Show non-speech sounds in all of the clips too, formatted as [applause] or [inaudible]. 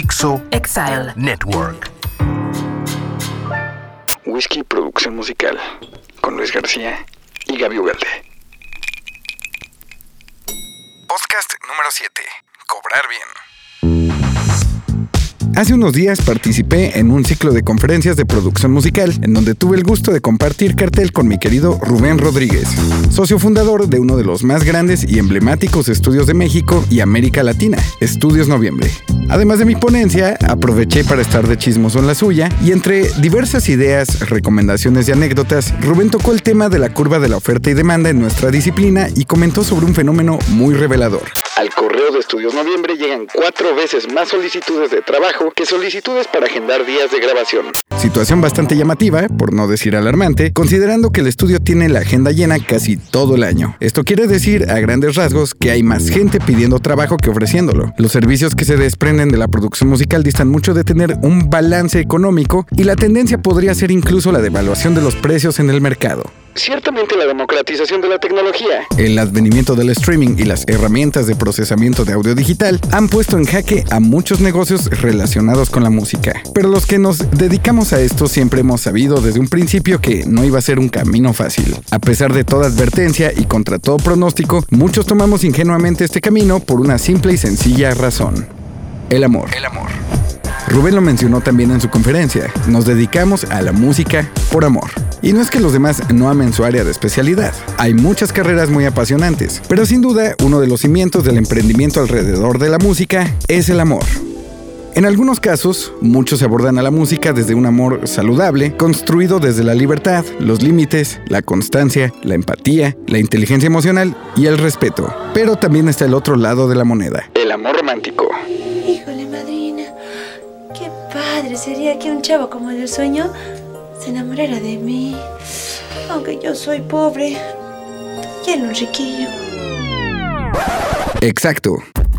Dixo Exile Network. Whisky Producción Musical con Luis García y Gaby Ugalde. Podcast número 7. Cobrar bien. Hace unos días participé en un ciclo de conferencias de producción musical en donde tuve el gusto de compartir cartel con mi querido Rubén Rodríguez, socio fundador de uno de los más grandes y emblemáticos estudios de México y América Latina, Estudios Noviembre. Además de mi ponencia, aproveché para estar de chismoso en la suya y entre diversas ideas, recomendaciones y anécdotas, Rubén tocó el tema de la curva de la oferta y demanda en nuestra disciplina y comentó sobre un fenómeno muy revelador. Al correo de Estudios Noviembre llegan cuatro veces más solicitudes de trabajo que solicitudes para agendar días de grabación. Situación bastante llamativa, por no decir alarmante, considerando que el estudio tiene la agenda llena casi todo el año. Esto quiere decir, a grandes rasgos, que hay más gente pidiendo trabajo que ofreciéndolo. Los servicios que se desprenden de la producción musical distan mucho de tener un balance económico y la tendencia podría ser incluso la devaluación de los precios en el mercado. Ciertamente la democratización de la tecnología. El advenimiento del streaming y las herramientas de procesamiento de audio digital han puesto en jaque a muchos negocios relacionados con la música. Pero los que nos dedicamos a esto siempre hemos sabido desde un principio que no iba a ser un camino fácil. A pesar de toda advertencia y contra todo pronóstico, muchos tomamos ingenuamente este camino por una simple y sencilla razón. El amor. El amor. Rubén lo mencionó también en su conferencia. Nos dedicamos a la música por amor. Y no es que los demás no amen su área de especialidad. Hay muchas carreras muy apasionantes, pero sin duda uno de los cimientos del emprendimiento alrededor de la música es el amor. En algunos casos, muchos abordan a la música desde un amor saludable, construido desde la libertad, los límites, la constancia, la empatía, la inteligencia emocional y el respeto. Pero también está el otro lado de la moneda. El amor romántico. Padre sería que un chavo como el sueño se enamorara de mí. Aunque yo soy pobre, quiero un riquillo. Exacto.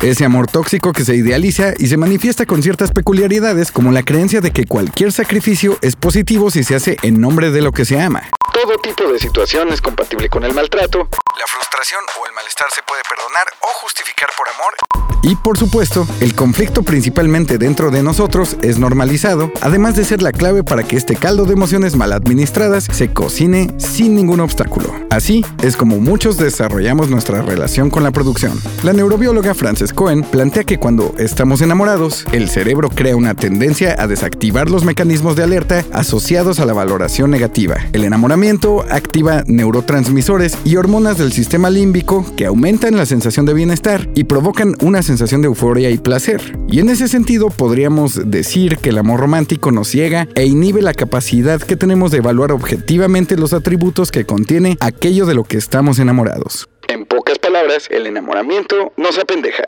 Ese amor tóxico que se idealiza y se manifiesta con ciertas peculiaridades como la creencia de que cualquier sacrificio es positivo si se hace en nombre de lo que se ama. Todo tipo de situación es compatible con el maltrato. La frustración o el malestar se puede perdonar o justificar por amor. Y por supuesto, el conflicto principalmente dentro de nosotros es normalizado, además de ser la clave para que este caldo de emociones mal administradas se cocine sin ningún obstáculo. Así es como muchos desarrollamos nuestra relación con la producción. La neurobióloga Frances Cohen plantea que cuando estamos enamorados, el cerebro crea una tendencia a desactivar los mecanismos de alerta asociados a la valoración negativa. El enamoramiento activa neurotransmisores y hormonas del sistema límbico que aumentan la sensación de bienestar y provocan una sensación de euforia y placer. Y en ese sentido podríamos decir que el amor romántico nos ciega e inhibe la capacidad que tenemos de evaluar objetivamente los atributos que contiene aquello de lo que estamos enamorados. En pocas palabras, el enamoramiento nos apendeja.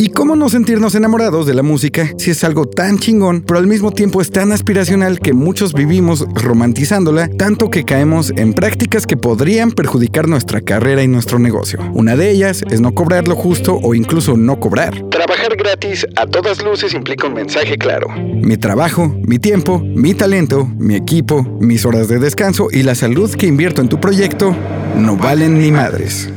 ¿Y cómo no sentirnos enamorados de la música si es algo tan chingón, pero al mismo tiempo es tan aspiracional que muchos vivimos romantizándola, tanto que caemos en prácticas que podrían perjudicar nuestra carrera y nuestro negocio? Una de ellas es no cobrar lo justo o incluso no cobrar. Trabajar gratis a todas luces implica un mensaje claro. Mi trabajo, mi tiempo, mi talento, mi equipo, mis horas de descanso y la salud que invierto en tu proyecto no valen ni madres.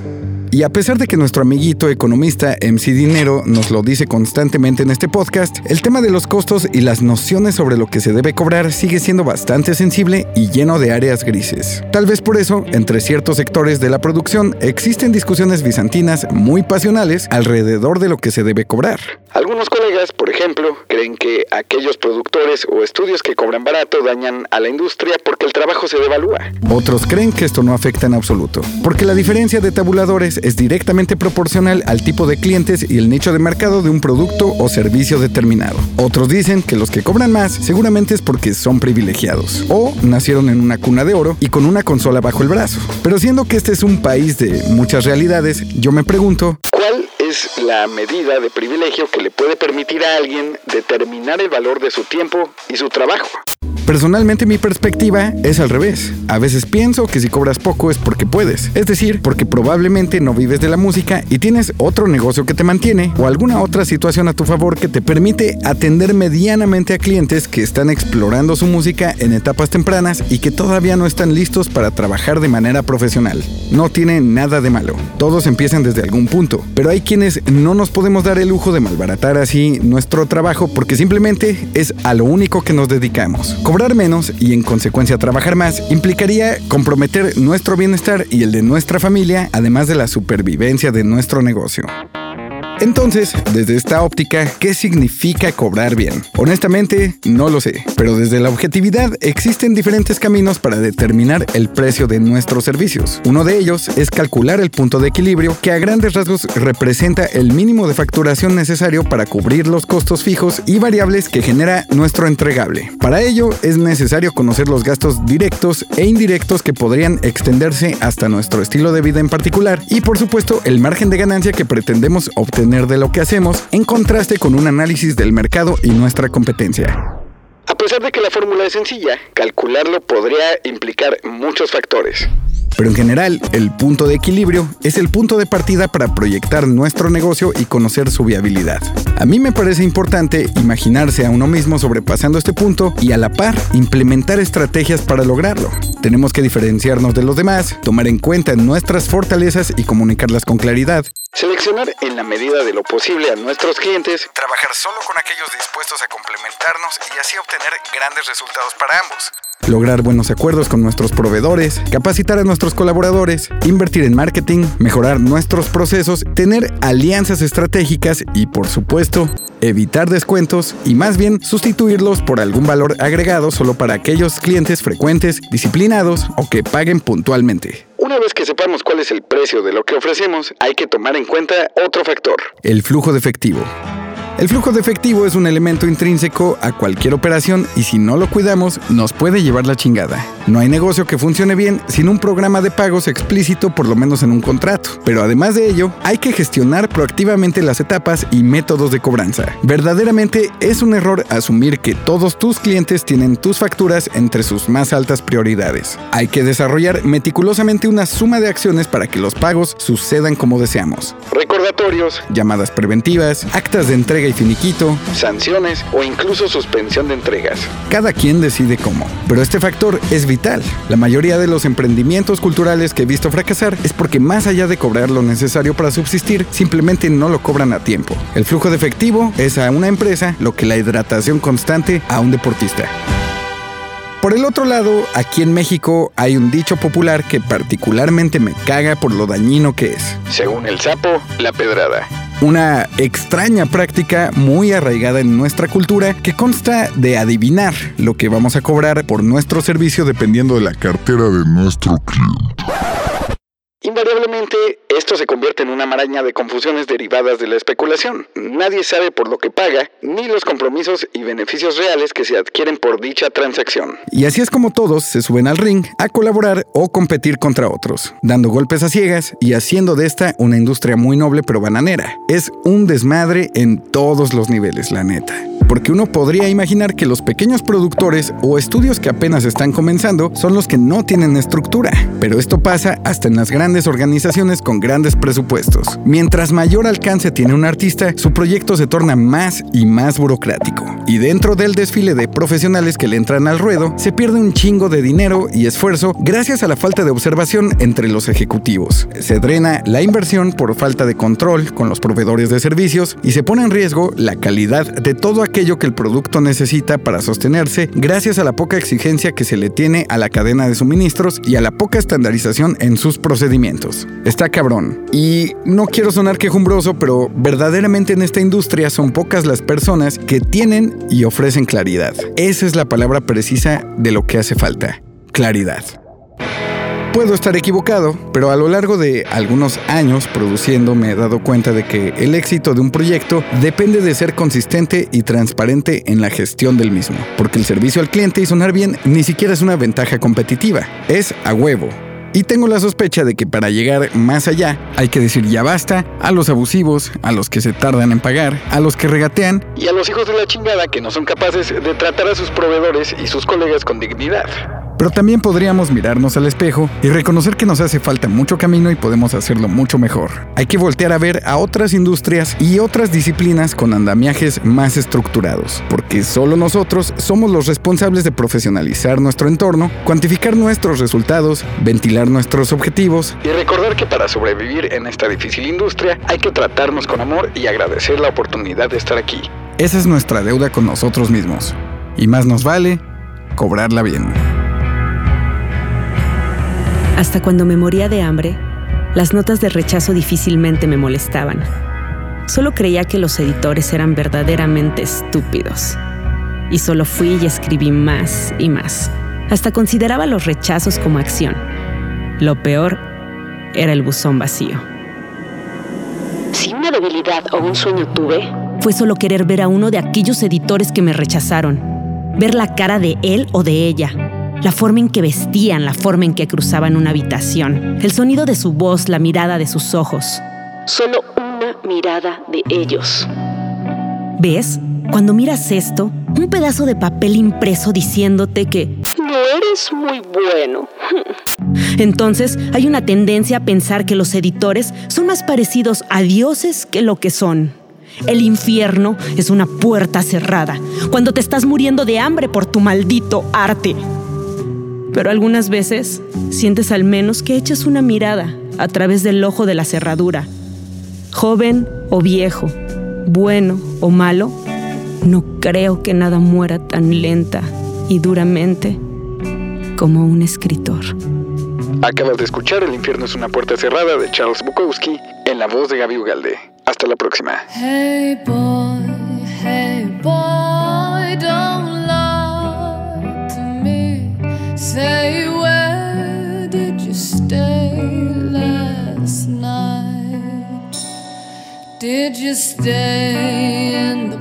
Y a pesar de que nuestro amiguito economista MC Dinero nos lo dice constantemente en este podcast, el tema de los costos y las nociones sobre lo que se debe cobrar sigue siendo bastante sensible y lleno de áreas grises. Tal vez por eso, entre ciertos sectores de la producción existen discusiones bizantinas muy pasionales alrededor de lo que se debe cobrar. Algunos colegas, por ejemplo, creen que aquellos productores o estudios que cobran barato dañan a la industria porque el trabajo se devalúa. Otros creen que esto no afecta en absoluto, porque la diferencia de tabuladores es directamente proporcional al tipo de clientes y el nicho de mercado de un producto o servicio determinado. Otros dicen que los que cobran más seguramente es porque son privilegiados o nacieron en una cuna de oro y con una consola bajo el brazo. Pero siendo que este es un país de muchas realidades, yo me pregunto, ¿Cuál es la medida de privilegio que le puede permitir a alguien determinar el valor de su tiempo y su trabajo? Personalmente mi perspectiva es al revés. A veces pienso que si cobras poco es porque puedes, es decir, porque probablemente no vives de la música y tienes otro negocio que te mantiene o alguna otra situación a tu favor que te permite atender medianamente a clientes que están explorando su música en etapas tempranas y que todavía no están listos para trabajar de manera profesional. No tiene nada de malo. Todos empiezan desde algún punto, pero hay quienes no nos podemos dar el lujo de malbaratar así nuestro trabajo porque simplemente es a lo único que nos dedicamos. Menos y en consecuencia trabajar más implicaría comprometer nuestro bienestar y el de nuestra familia, además de la supervivencia de nuestro negocio. Entonces, desde esta óptica, ¿qué significa cobrar bien? Honestamente, no lo sé, pero desde la objetividad existen diferentes caminos para determinar el precio de nuestros servicios. Uno de ellos es calcular el punto de equilibrio que a grandes rasgos representa el mínimo de facturación necesario para cubrir los costos fijos y variables que genera nuestro entregable. Para ello es necesario conocer los gastos directos e indirectos que podrían extenderse hasta nuestro estilo de vida en particular y por supuesto el margen de ganancia que pretendemos obtener de lo que hacemos en contraste con un análisis del mercado y nuestra competencia. A pesar de que la fórmula es sencilla, calcularlo podría implicar muchos factores. Pero en general, el punto de equilibrio es el punto de partida para proyectar nuestro negocio y conocer su viabilidad. A mí me parece importante imaginarse a uno mismo sobrepasando este punto y a la par implementar estrategias para lograrlo. Tenemos que diferenciarnos de los demás, tomar en cuenta nuestras fortalezas y comunicarlas con claridad. Seleccionar en la medida de lo posible a nuestros clientes, trabajar solo con aquellos dispuestos a complementarnos y así obtener grandes resultados para ambos lograr buenos acuerdos con nuestros proveedores, capacitar a nuestros colaboradores, invertir en marketing, mejorar nuestros procesos, tener alianzas estratégicas y, por supuesto, evitar descuentos y más bien sustituirlos por algún valor agregado solo para aquellos clientes frecuentes, disciplinados o que paguen puntualmente. Una vez que sepamos cuál es el precio de lo que ofrecemos, hay que tomar en cuenta otro factor. El flujo de efectivo. El flujo de efectivo es un elemento intrínseco a cualquier operación y si no lo cuidamos nos puede llevar la chingada. No hay negocio que funcione bien sin un programa de pagos explícito por lo menos en un contrato. Pero además de ello, hay que gestionar proactivamente las etapas y métodos de cobranza. Verdaderamente es un error asumir que todos tus clientes tienen tus facturas entre sus más altas prioridades. Hay que desarrollar meticulosamente una suma de acciones para que los pagos sucedan como deseamos. Recordatorios, llamadas preventivas, actas de entrega y finiquito, sanciones o incluso suspensión de entregas. Cada quien decide cómo, pero este factor es vital. La mayoría de los emprendimientos culturales que he visto fracasar es porque más allá de cobrar lo necesario para subsistir, simplemente no lo cobran a tiempo. El flujo de efectivo es a una empresa lo que la hidratación constante a un deportista. Por el otro lado, aquí en México hay un dicho popular que particularmente me caga por lo dañino que es. Según el sapo, la pedrada una extraña práctica muy arraigada en nuestra cultura que consta de adivinar lo que vamos a cobrar por nuestro servicio dependiendo de la cartera de nuestro cliente. Invariablemente, esto se convierte en una maraña de confusiones derivadas de la especulación. Nadie sabe por lo que paga, ni los compromisos y beneficios reales que se adquieren por dicha transacción. Y así es como todos se suben al ring a colaborar o competir contra otros, dando golpes a ciegas y haciendo de esta una industria muy noble pero bananera. Es un desmadre en todos los niveles, la neta porque uno podría imaginar que los pequeños productores o estudios que apenas están comenzando son los que no tienen estructura, pero esto pasa hasta en las grandes organizaciones con grandes presupuestos. Mientras mayor alcance tiene un artista, su proyecto se torna más y más burocrático. Y dentro del desfile de profesionales que le entran al ruedo, se pierde un chingo de dinero y esfuerzo gracias a la falta de observación entre los ejecutivos. Se drena la inversión por falta de control con los proveedores de servicios y se pone en riesgo la calidad de todo que el producto necesita para sostenerse gracias a la poca exigencia que se le tiene a la cadena de suministros y a la poca estandarización en sus procedimientos. Está cabrón. Y no quiero sonar quejumbroso, pero verdaderamente en esta industria son pocas las personas que tienen y ofrecen claridad. Esa es la palabra precisa de lo que hace falta. Claridad. Puedo estar equivocado, pero a lo largo de algunos años produciendo me he dado cuenta de que el éxito de un proyecto depende de ser consistente y transparente en la gestión del mismo, porque el servicio al cliente y sonar bien ni siquiera es una ventaja competitiva, es a huevo. Y tengo la sospecha de que para llegar más allá hay que decir ya basta a los abusivos, a los que se tardan en pagar, a los que regatean y a los hijos de la chingada que no son capaces de tratar a sus proveedores y sus colegas con dignidad. Pero también podríamos mirarnos al espejo y reconocer que nos hace falta mucho camino y podemos hacerlo mucho mejor. Hay que voltear a ver a otras industrias y otras disciplinas con andamiajes más estructurados, porque solo nosotros somos los responsables de profesionalizar nuestro entorno, cuantificar nuestros resultados, ventilar nuestros objetivos y recordar que para sobrevivir en esta difícil industria hay que tratarnos con amor y agradecer la oportunidad de estar aquí. Esa es nuestra deuda con nosotros mismos. Y más nos vale cobrarla bien. Hasta cuando me moría de hambre, las notas de rechazo difícilmente me molestaban. Solo creía que los editores eran verdaderamente estúpidos. Y solo fui y escribí más y más. Hasta consideraba los rechazos como acción. Lo peor era el buzón vacío. Si una debilidad o un sueño tuve, fue solo querer ver a uno de aquellos editores que me rechazaron. Ver la cara de él o de ella la forma en que vestían, la forma en que cruzaban una habitación, el sonido de su voz, la mirada de sus ojos. Solo una mirada de ellos. ¿Ves? Cuando miras esto, un pedazo de papel impreso diciéndote que no eres muy bueno. [laughs] Entonces hay una tendencia a pensar que los editores son más parecidos a dioses que lo que son. El infierno es una puerta cerrada, cuando te estás muriendo de hambre por tu maldito arte pero algunas veces sientes al menos que echas una mirada a través del ojo de la cerradura. Joven o viejo, bueno o malo, no creo que nada muera tan lenta y duramente como un escritor. Acabas de escuchar El infierno es una puerta cerrada de Charles Bukowski en la voz de Gaby Ugalde. Hasta la próxima. Hey boy, hey boy, Did you stay in the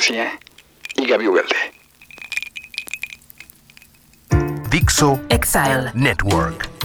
García y Gaby Ugalde. Dixo Exile Network.